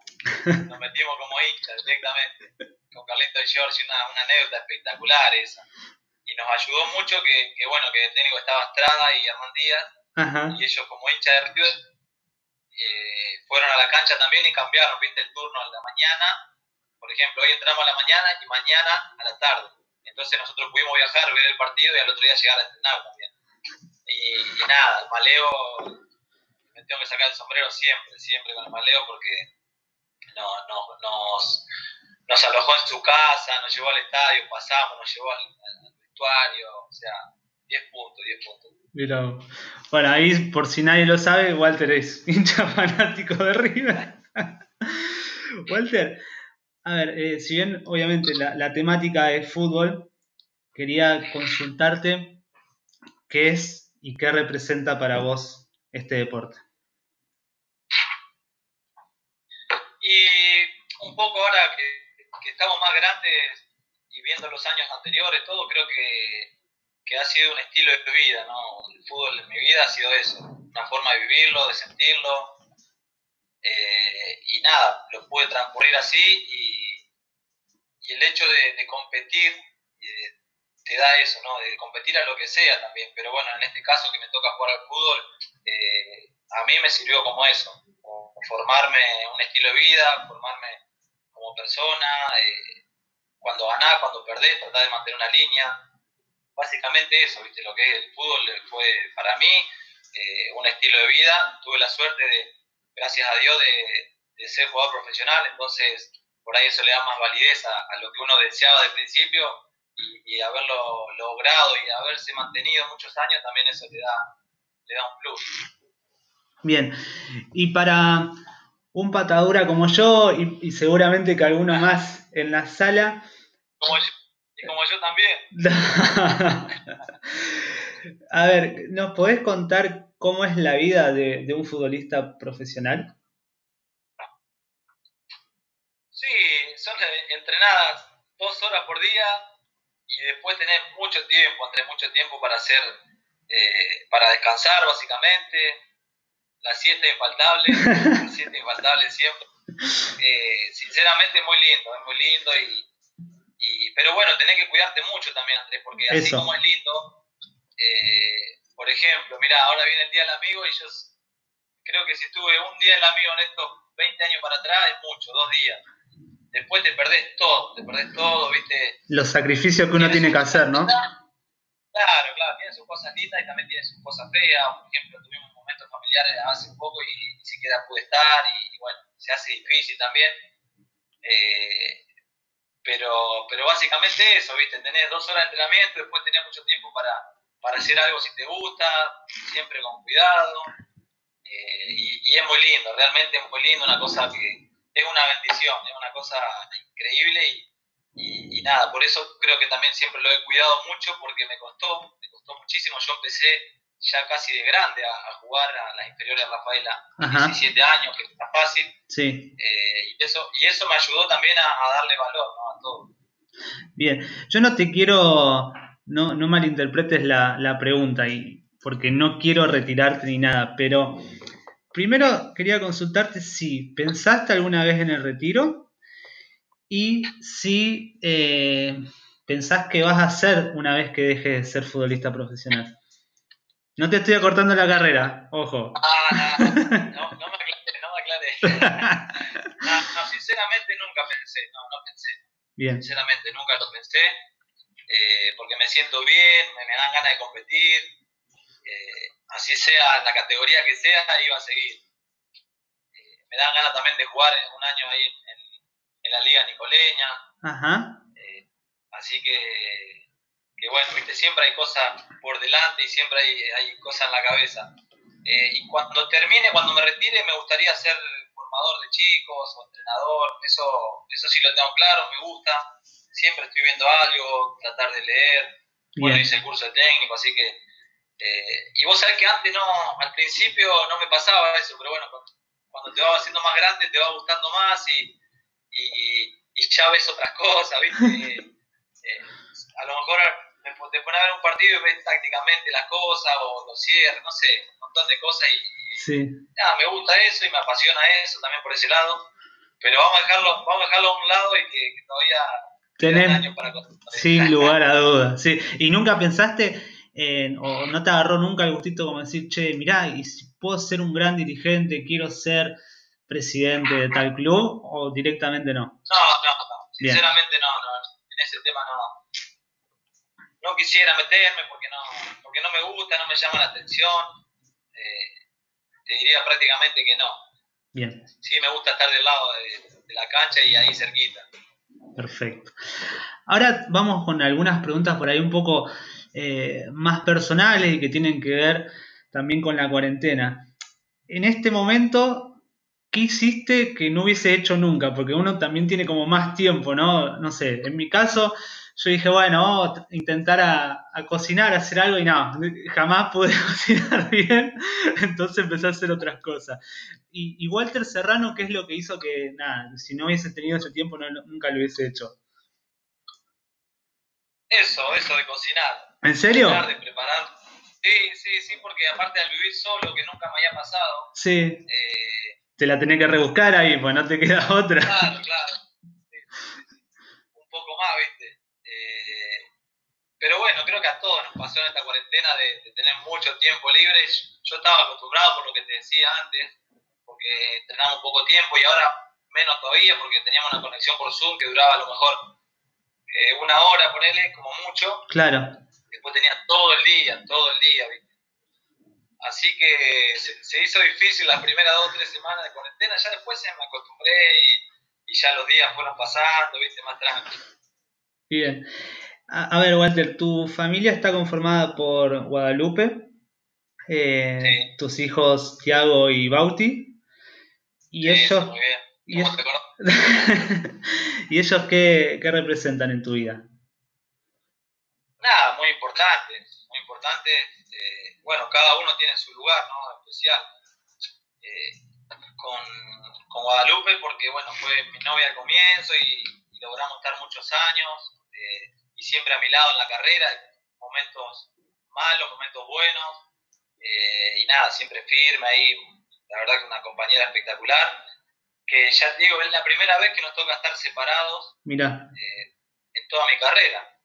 nos metimos como hinchas directamente. Con Carlito y George, una, una anécdota espectacular esa. Y nos ayudó mucho que, que bueno, que el técnico estaba Estrada y Hernán Díaz, Ajá. y ellos como hincha de River eh, fueron a la cancha también y cambiaron, viste, el turno a la mañana. Por ejemplo, hoy entramos a la mañana y mañana a la tarde. Entonces nosotros pudimos viajar, ver el partido y al otro día llegar a entrenar también. Y, y nada, el maleo, me tengo que sacar el sombrero siempre, siempre con el maleo porque no, no, nos, nos alojó en su casa, nos llevó al estadio, pasamos, nos llevó al, vestuario, o sea, 10 puntos, 10 puntos. Vos. bueno, ahí por si nadie lo sabe, Walter es *laughs* hincha fanático de River. *laughs* Walter, a ver, eh, si bien obviamente la, la, temática es fútbol, quería consultarte qué es y qué representa para vos este deporte. Y un poco ahora que, estamos más grandes y viendo los años anteriores, todo, creo que que ha sido un estilo de vida, ¿no? El fútbol en mi vida ha sido eso, una forma de vivirlo, de sentirlo, eh, y nada, lo pude transcurrir así y, y el hecho de, de competir eh, te da eso, ¿no? De competir a lo que sea también, pero bueno, en este caso que me toca jugar al fútbol, eh, a mí me sirvió como eso, formarme un estilo de vida, formarme persona, eh, cuando ganás, cuando perdés, tratar de mantener una línea, básicamente eso, ¿viste? Lo que es el fútbol fue para mí eh, un estilo de vida. Tuve la suerte de, gracias a Dios, de, de, ser jugador profesional, entonces por ahí eso le da más validez a, lo que uno deseaba del principio y, y, haberlo logrado y haberse mantenido muchos años, también eso le da, le da un plus. Bien, y para un patadura como yo y, y seguramente que alguno más en la sala. Como yo y como yo también. *laughs* A ver, ¿nos podés contar cómo es la vida de, de, un futbolista profesional? Sí, son entrenadas dos horas por día y después tenés mucho tiempo, entre mucho tiempo para hacer, eh, para descansar básicamente. La siesta infaltable, la *laughs* siesta infaltable siempre. Eh, sinceramente muy lindo, es muy lindo y, y, pero bueno, tenés que cuidarte mucho también, Andrés, porque así Eso. como es lindo, eh, por ejemplo, mira, ahora viene el Día del Amigo y yo creo que si estuve un día del amigo en estos 20 años para atrás es mucho, dos días. Después te perdés todo, te perdés todo, ¿viste? Los sacrificios que uno tiene que hacer, ¿no? Claro, claro, tiene sus cosas lindas y también tiene sus cosas feas. Por ejemplo, tuvimos familiares hace poco y ni siquiera pude estar y, y bueno, se hace difícil también. Eh, pero, pero básicamente eso, ¿viste? Tenés dos horas de entrenamiento, después tenés mucho tiempo para, para hacer algo si te gusta, siempre con cuidado. Eh, y, es muy lindo, realmente es muy lindo, una cosa que es una bendición, es una cosa increíble y, nada, por eso creo que también siempre lo he cuidado mucho porque me costó, me costó muchísimo. Yo empecé ya casi de grande a, jugar a las inferiores de Rafaela, Ajá. 17 años, que está fácil. Sí. Eh, y, eso, y eso me ayudó también a, darle valor ¿no? a todo. Bien, yo no te quiero, no, no malinterpretes la, la pregunta, y, porque no quiero retirarte ni nada, pero primero quería consultarte si pensaste alguna vez en el retiro y si eh, pensás que vas a hacer una vez que dejes de ser futbolista profesional. No te estoy acortando la carrera, ojo. Ah, no, no, me aclaré, no me aclaré. *laughs* no, sinceramente nunca pensé, no, no pensé. Bien. Sinceramente nunca lo pensé, eh, porque me siento bien, me, dan ganas de competir, eh, así sea en la categoría que sea, iba a seguir. Eh, me dan ganas también de jugar un año ahí en, en la Liga Nicoleña. Ajá. así que que bueno, viste, siempre hay cosas por delante y siempre hay, hay cosas en la cabeza. Eh, y cuando termine, cuando me retire, me gustaría ser formador de chicos o entrenador, eso, eso sí lo tengo claro, me gusta, siempre estoy viendo algo, tratar de leer, bueno, hice el curso de técnico, así que... Eh, y vos sabés que antes no, al principio no me pasaba eso, pero bueno, cuando, te vas haciendo más grande te va gustando más y, y, ya ves otras cosas, ¿viste? *laughs* Eh, a lo mejor te pones a ver un partido y ves tácticamente las cosas o los cierres, no sé, un montón de cosas y, nada, me gusta eso y me apasiona eso también por ese lado, pero vamos a dejarlo, vamos a dejarlo a un lado y que, todavía tenés años para Sin lugar a dudas, sí. ¿Y nunca pensaste en, o no te agarró nunca el gustito como decir, che, mirá, y si puedo ser un gran dirigente, quiero ser presidente de tal club o directamente no? No, no, no, sinceramente no, no, en ese tema no no quisiera meterme porque no, porque no me gusta, no me llama la atención. Eh, te diría prácticamente que no. Bien. Sí, me gusta estar del lado de, la cancha y ahí cerquita. Perfecto. Ahora vamos con algunas preguntas por ahí un poco eh, más personales y que tienen que ver también con la cuarentena. En este momento, ¿qué hiciste que no hubiese hecho nunca? Porque uno también tiene como más tiempo, ¿no? No sé, en mi caso, yo dije, bueno, vamos a intentar a, cocinar, a hacer algo y no, jamás pude *laughs* cocinar bien, entonces empecé a hacer otras cosas. Y, Walter Serrano, ¿qué es lo que hizo que, nada, si no hubiese tenido ese tiempo nunca lo hubiese hecho? Eso, eso de cocinar. ¿En serio? De preparar. Sí, sí, sí, porque aparte al vivir solo, que nunca me había pasado. Sí. Eh, te la tenés que rebuscar ahí, pues no te queda *laughs* otra. Claro, claro. Un poco más, ¿viste? Pero bueno, creo que a todos nos pasó en esta cuarentena de, tener mucho tiempo libre. Yo estaba acostumbrado por lo que te decía antes, porque teníamos poco tiempo y ahora menos todavía porque teníamos una conexión por Zoom que duraba a lo mejor eh, una hora, ponele, como mucho. Claro. Después tenía todo el día, todo el día, ¿viste? Así que se, hizo difícil las primeras dos o tres semanas de cuarentena, ya después me acostumbré y, y ya los días fueron pasando, ¿viste? Más tranquilo. Bien. A, ver, Walter, tu familia está conformada por Guadalupe, eh, tus hijos Tiago y Bauti. Y ellos. Muy bien. ¿Cómo y, *laughs* ¿Y ellos qué, qué, representan en tu vida? Nada, muy importante. Muy importante. Eh, bueno, cada uno tiene su lugar, ¿no? Especial. Eh, con, con, Guadalupe, porque, bueno, fue mi novia al comienzo y, y logramos estar muchos años y siempre a mi lado en la carrera, momentos malos, momentos buenos, eh, y nada, siempre firme ahí, la verdad que una compañera espectacular, que ya te digo, es la primera vez que nos toca estar separados Mira. Eh, en toda mi carrera.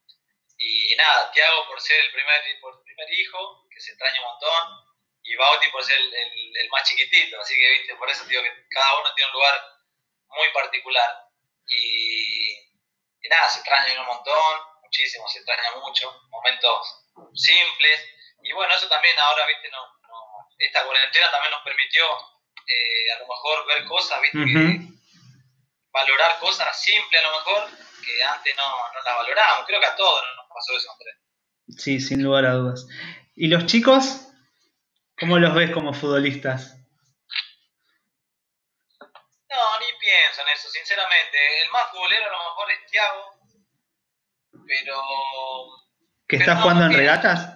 Y nada, Tiago por ser el primer, por primer hijo, que se extraña un montón, y Bauti por ser el, el, más chiquitito, así que viste, por eso digo que cada uno tiene un lugar muy particular. Y, y nada, se extrañan un montón, muchísimo, se extraña mucho, momentos simples. Y bueno, eso también ahora, viste, no, esta cuarentena también nos permitió eh, a lo mejor ver cosas, viste, valorar cosas simples a lo mejor, que antes no, no las valorábamos. Creo que a todos nos pasó eso, Andrés. Sí, sin lugar a dudas. ¿Y los chicos? ¿Cómo los ves como futbolistas? No, ni pienso en eso, sinceramente. El más futbolero a lo mejor es Thiago, pero... ¿Que está jugando en regatas?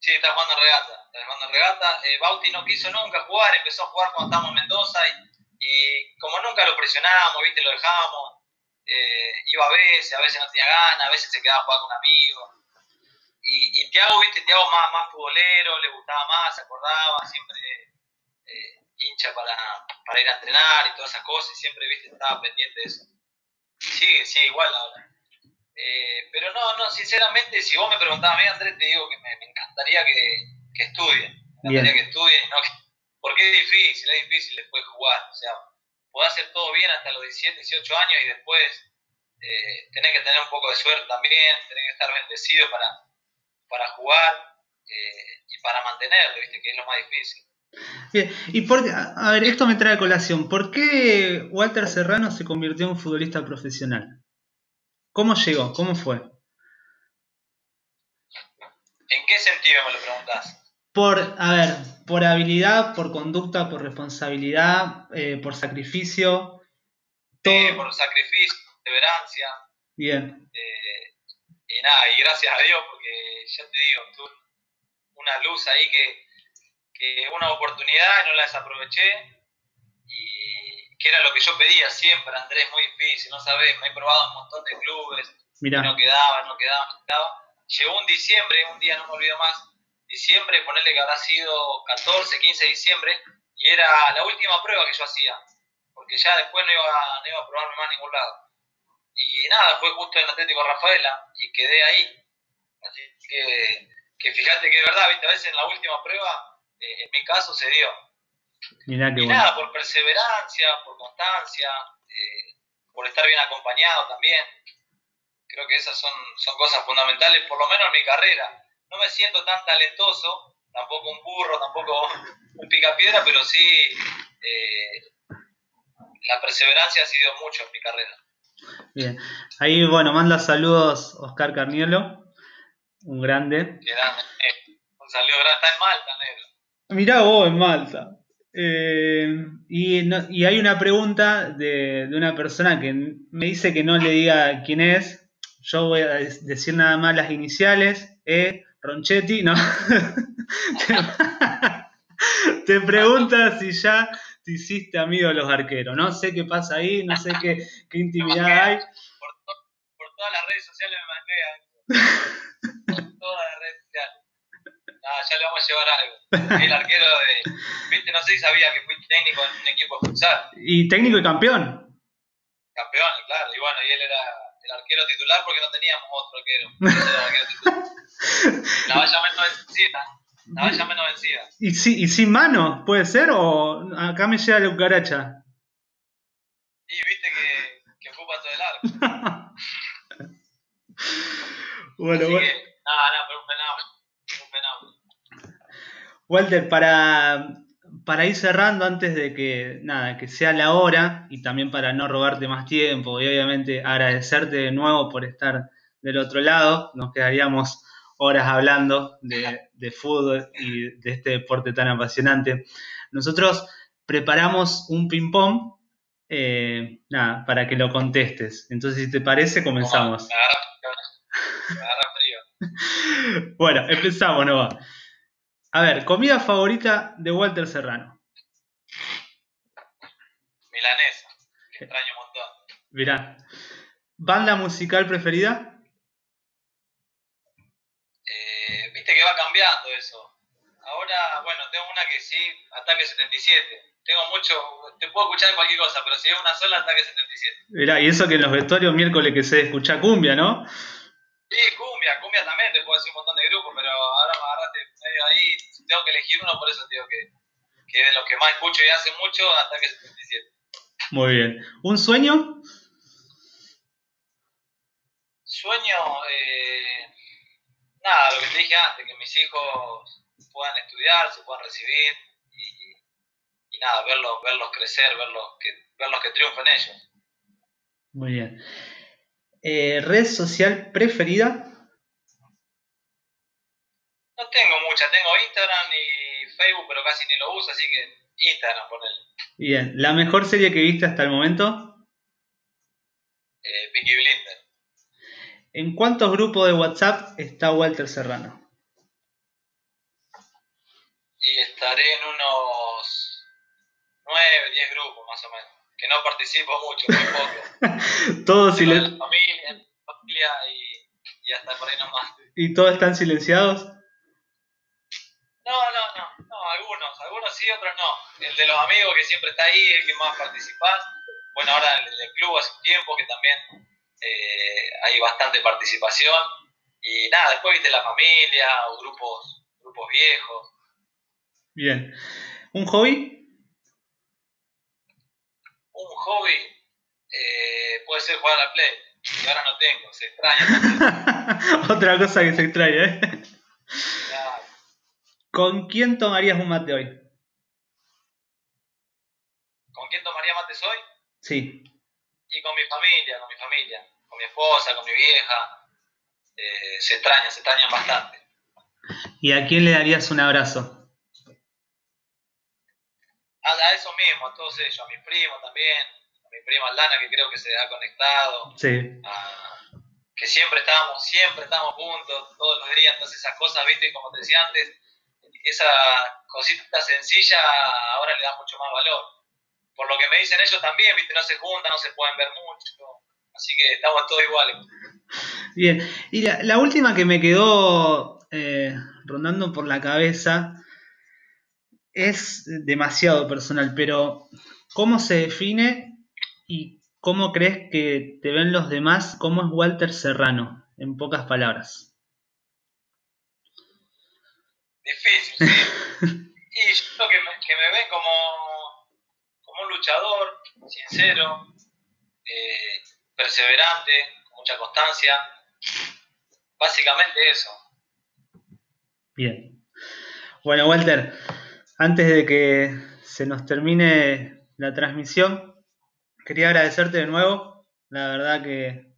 Sí, está jugando en regata. Está jugando en regata. Eh, Bauti no quiso nunca jugar, empezó a jugar cuando estábamos en Mendoza y, como nunca lo presionábamos, ¿viste? Lo dejábamos. Eh, iba a veces, a veces no tenía ganas, a veces se quedaba a jugar con un amigo. Y, y Tiago, ¿viste? Tiago más, más futbolero, le gustaba más, se acordaba, siempre eh, hincha para, para ir a entrenar y todas esas cosas, y siempre, ¿viste? Estaba pendiente de eso. Sí, sí, igual ahora. Eh, pero no, no, sinceramente, si vos me preguntabas a mí, Andrés, te digo que me, encantaría que, que estudien. Me encantaría que estudien, no, porque es difícil, es difícil después jugar. O sea, podés hacer todo bien hasta los 17, 18 años y después eh, tenés que tener un poco de suerte también, tenés que estar bendecido para, para jugar eh, y para mantenerlo, ¿viste? que es lo más difícil. Bien, y por, a ver, esto me trae a colación. ¿Por qué Walter Serrano se convirtió en un futbolista profesional? ¿Cómo llegó? ¿Cómo fue? ¿En qué sentido me lo preguntás? Por, a ver, por habilidad, por conducta, por responsabilidad, eh, por sacrificio. Todo. por sacrificio, perseverancia. Bien. Eh, y nada, y gracias a Dios, porque ya te digo, tuve una luz ahí que, que una oportunidad y no la desaproveché que era lo que yo pedía siempre, Andrés, muy difícil, no sabes, me he probado un montón de clubes, no quedaba, no quedaba, no quedaba. Llegó un diciembre, un día no me olvido más, diciembre, ponerle que habrá sido 14, 15 de diciembre, y era la última prueba que yo hacía, porque ya después no iba, no iba a probarme más a ningún lado. Y nada, fue justo en el Atlético Rafaela, y quedé ahí. Así que, que fíjate que es verdad, ¿viste? a veces en la última prueba, eh, en mi caso se dio y nada, por perseverancia, por constancia, eh, por estar bien acompañado también. Creo que esas son, son cosas fundamentales, por lo menos en mi carrera. No me siento tan talentoso, tampoco un burro, tampoco un picapiedra, pero sí eh, la perseverancia ha sido mucho en mi carrera. Bien, ahí bueno, manda saludos Oscar Carnielo, un grande. Eh, un saludo grande, está en Malta, negro. Mirá vos en Malta. Eh, y, hay una pregunta de, una persona que me dice que no le diga quién es. Yo voy a decir nada más las iniciales. E. Ronchetti, ¿no? *laughs* te pregunta si ya te hiciste amigo de los arqueros. No sé qué pasa ahí, no sé qué, intimidad hay. Por, todas las redes sociales me mangué. Por todas las redes sociales. Ah, ya le vamos a llevar algo. El arquero de. Viste, no sé si sabía que fui técnico en un equipo de futsal. Y técnico y campeón. Campeón, claro. Y bueno, y él era el arquero titular porque no teníamos otro arquero. Ese era el arquero titular. La valla menos vencida. La valla menos vencida. ¿Y, si, ¿Y sin mano? ¿Puede ser? ¿O acá me llega la cucaracha? Y viste que, que fue el arco. *laughs* bueno, Así bueno. Que, nada, nada, pero un fenómeno. Walter, para, para ir cerrando antes de que nada, que sea la hora y también para no robarte más tiempo y obviamente agradecerte de nuevo por estar del otro lado, nos quedaríamos horas hablando de, fútbol y de este deporte tan apasionante. Nosotros preparamos un ping-pong eh, nada, para que lo contestes. Entonces, si te parece, comenzamos. *laughs* bueno, empezamos, ¿no va? A ver, comida favorita de Walter Serrano. Milanesa, que extraño un montón. Mirá. ¿Banda musical preferida? Va cambiando eso. Ahora, bueno, tengo una que sí, Ataque 77. Tengo mucho, te puedo escuchar cualquier cosa, pero si es una sola, Ataque 77. Mirá, y eso que en los vestuarios miércoles que se escucha cumbia, ¿no? Sí, cumbia, cumbia también, te puedo decir un montón de grupos, pero ahora me agarraste medio ahí, tengo que elegir uno, por eso digo que, que de los que más escucho y hace mucho, hasta que 77. Muy bien. ¿Un sueño? Sueño, eh, nada, lo que te dije antes, que mis hijos puedan estudiar, se puedan recibir y, y nada, verlos, verlos crecer, verlos que, verlos que triunfen ellos. Muy bien. Eh, ¿Red social preferida? No tengo mucha, tengo Instagram y Facebook, pero casi ni lo uso, así que Instagram, por él. Bien, ¿la mejor serie que viste hasta el momento? Eh, Peaky Blinder. ¿En cuántos grupos de WhatsApp está Walter Serrano? Y estaré en unos 9, 10 grupos más o menos. Que no participo mucho, muy poco. *laughs* todos Tengo de silen- la familia, familia y, y hasta por ahí nomás. ¿Y todos están silenciados? No, no, no, no, algunos, algunos sí, otros no. El de los amigos que siempre está ahí, el que más participás. Bueno, ahora el del club hace un tiempo que también eh, hay bastante participación. Y nada, después viste la familia o grupos, grupos viejos. Bien. ¿Un hobby? Un hobby eh, puede ser jugar a la Play, que ahora no tengo, se extraña. *laughs* Otra cosa que se extraña, ¿eh? Claro. ¿Con quién tomarías un mate hoy? ¿Con quién tomaría mates hoy? Sí. Y con mi familia, con mi familia, con mi esposa, con mi vieja. Eh, se extrañan, se extrañan bastante. ¿Y a quién le darías un abrazo? A, a eso mismo, a todos ellos, a mi primo también, a mi prima Aldana que creo que se ha conectado, Sí. a- que siempre estábamos, siempre estamos juntos, todos los días, entonces esas cosas, viste, como te decía antes, esa cosita sencilla ahora le da mucho más valor. Por lo que me dicen ellos también, viste, no se juntan, no se pueden ver mucho, así que estamos todos iguales. Bien. Y la, la última que me quedó eh, rondando por la cabeza es demasiado personal, pero ¿cómo se define y cómo crees que te ven los demás? ¿Cómo es Walter Serrano? En pocas palabras. Difícil, sí. *laughs* y yo creo que me, que me ven como, como un luchador, sincero, eh, perseverante, con mucha constancia. Básicamente eso. Bien. Bueno, Walter, antes de que se nos termine la transmisión, quería agradecerte de nuevo. La verdad que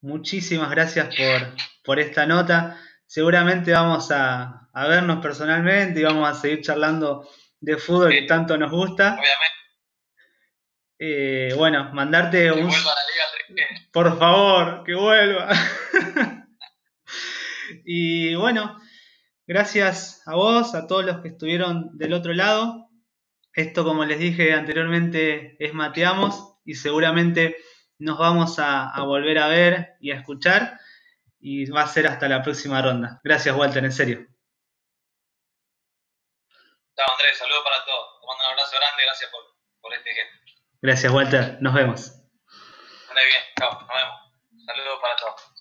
muchísimas gracias por, por esta nota. Seguramente vamos a, a vernos personalmente y vamos a seguir charlando de fútbol que tanto nos gusta. Obviamente, Eh, bueno, mandarte que un... vuelva a la Liga 3 Por favor, que vuelva. *laughs* y bueno, gracias a vos, a todos los que estuvieron del otro lado. Esto, como les dije anteriormente, es Mateamos y seguramente nos vamos a, a volver a ver y a escuchar. Y va a ser hasta la próxima ronda. Gracias, Walter, en serio. Chao, Andrés, saludos para todos. Te mando un abrazo grande, gracias por, por este gesto. Gracias, Walter. Nos vemos. Ande bien, chao, nos vemos. Saludos para todos.